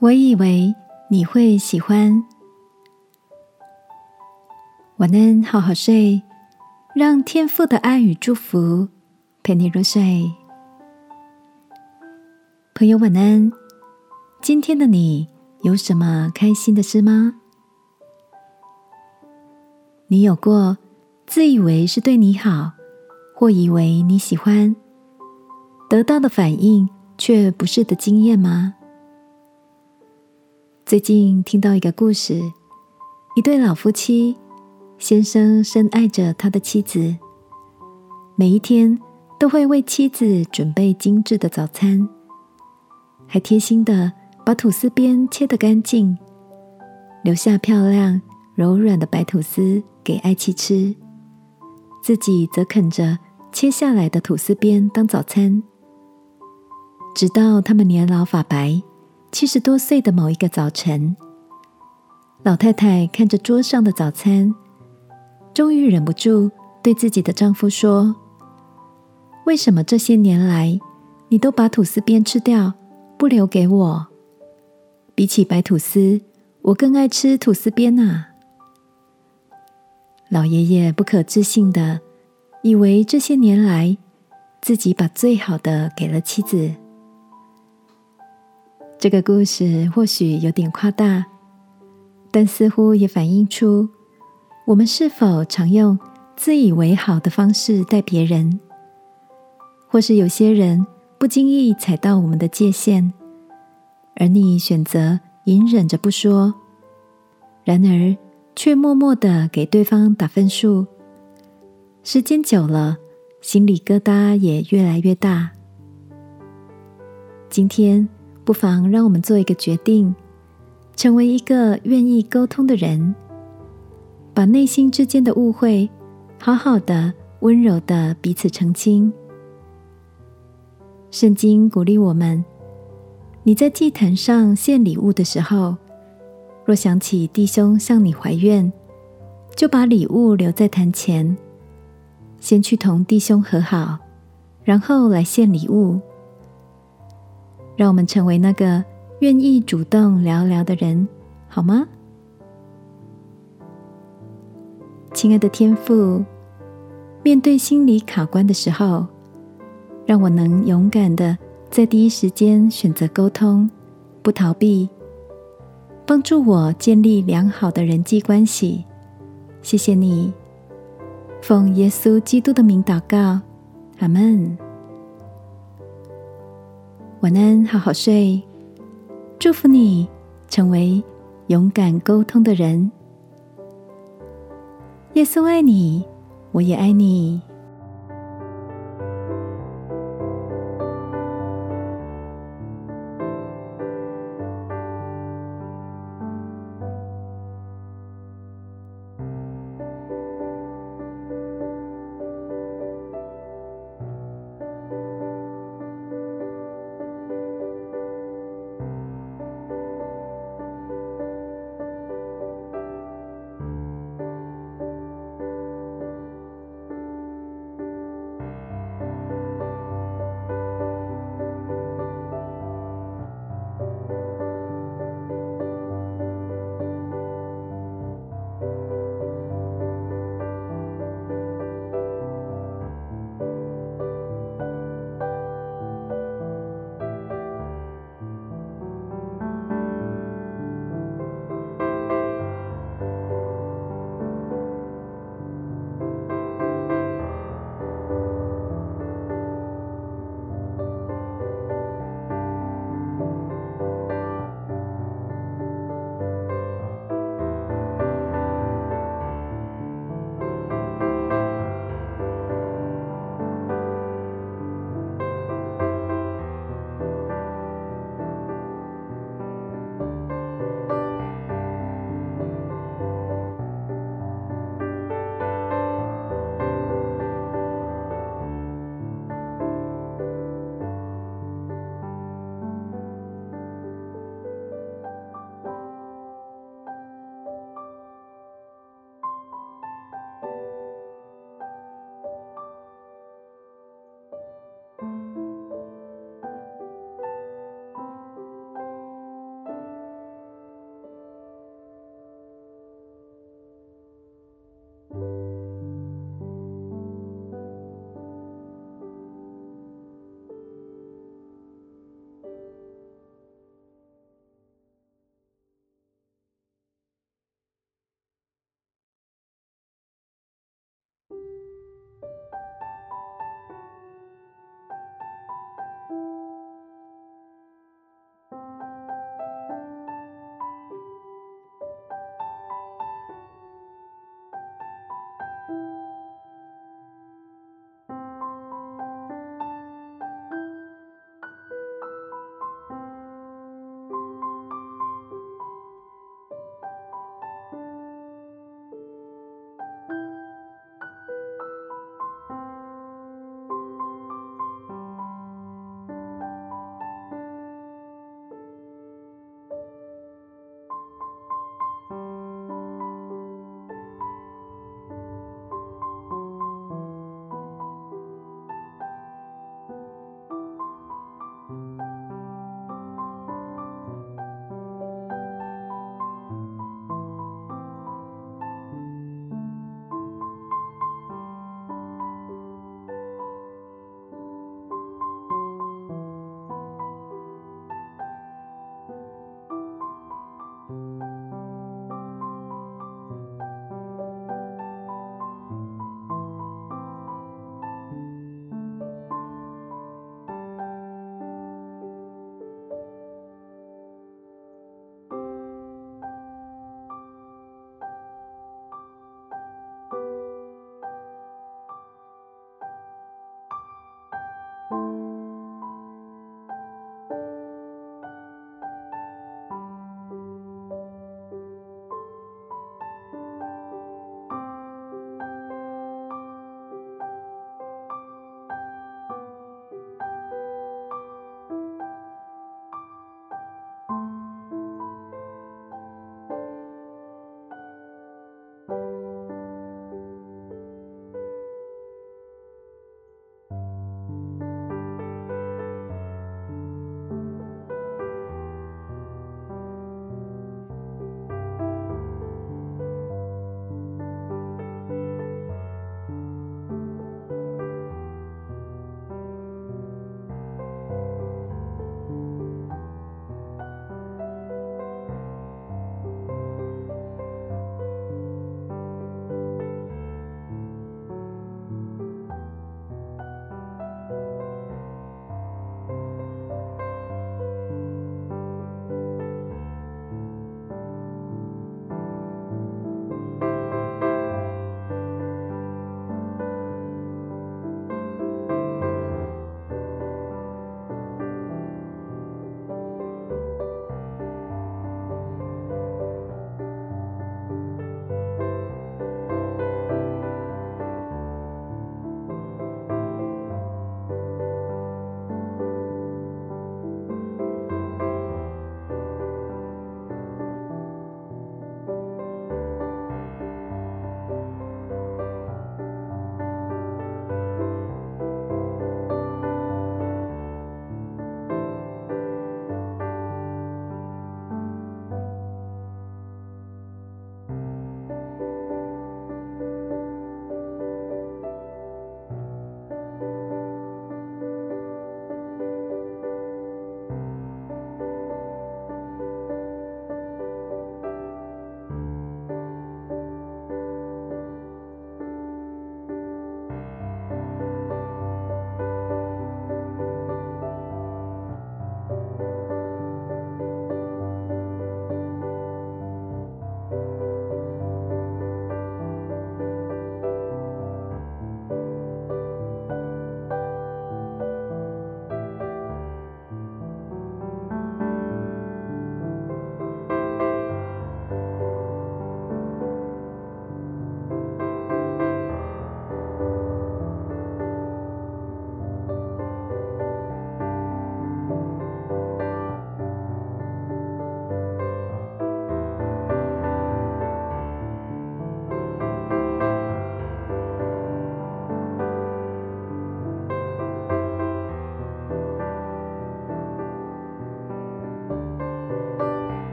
我以为你会喜欢。晚安，好好睡，让天父的爱与祝福陪你入睡。朋友，晚安。今天的你有什么开心的事吗？你有过自以为是对你好，或以为你喜欢，得到的反应却不是的经验吗？最近听到一个故事，一对老夫妻，先生深爱着他的妻子，每一天都会为妻子准备精致的早餐，还贴心的把吐司边切得干净，留下漂亮柔软的白吐司给爱妻吃，自己则啃着切下来的吐司边当早餐，直到他们年老发白。七十多岁的某一个早晨，老太太看着桌上的早餐，终于忍不住对自己的丈夫说：“为什么这些年来你都把吐司边吃掉，不留给我？比起白吐司，我更爱吃吐司边啊！”老爷爷不可置信的以为这些年来自己把最好的给了妻子。这个故事或许有点夸大，但似乎也反映出我们是否常用自以为好的方式待别人，或是有些人不经意踩到我们的界限，而你选择隐忍着不说，然而却默默的给对方打分数，时间久了，心里疙瘩也越来越大。今天。不妨让我们做一个决定，成为一个愿意沟通的人，把内心之间的误会好好的、温柔的彼此澄清。圣经鼓励我们：你在祭坛上献礼物的时候，若想起弟兄向你怀怨，就把礼物留在坛前，先去同弟兄和好，然后来献礼物。让我们成为那个愿意主动聊聊的人，好吗？亲爱的天父，面对心理卡关的时候，让我能勇敢的在第一时间选择沟通，不逃避，帮助我建立良好的人际关系。谢谢你，奉耶稣基督的名祷告，阿门。晚安，好好睡。祝福你成为勇敢沟通的人。耶稣爱你，我也爱你。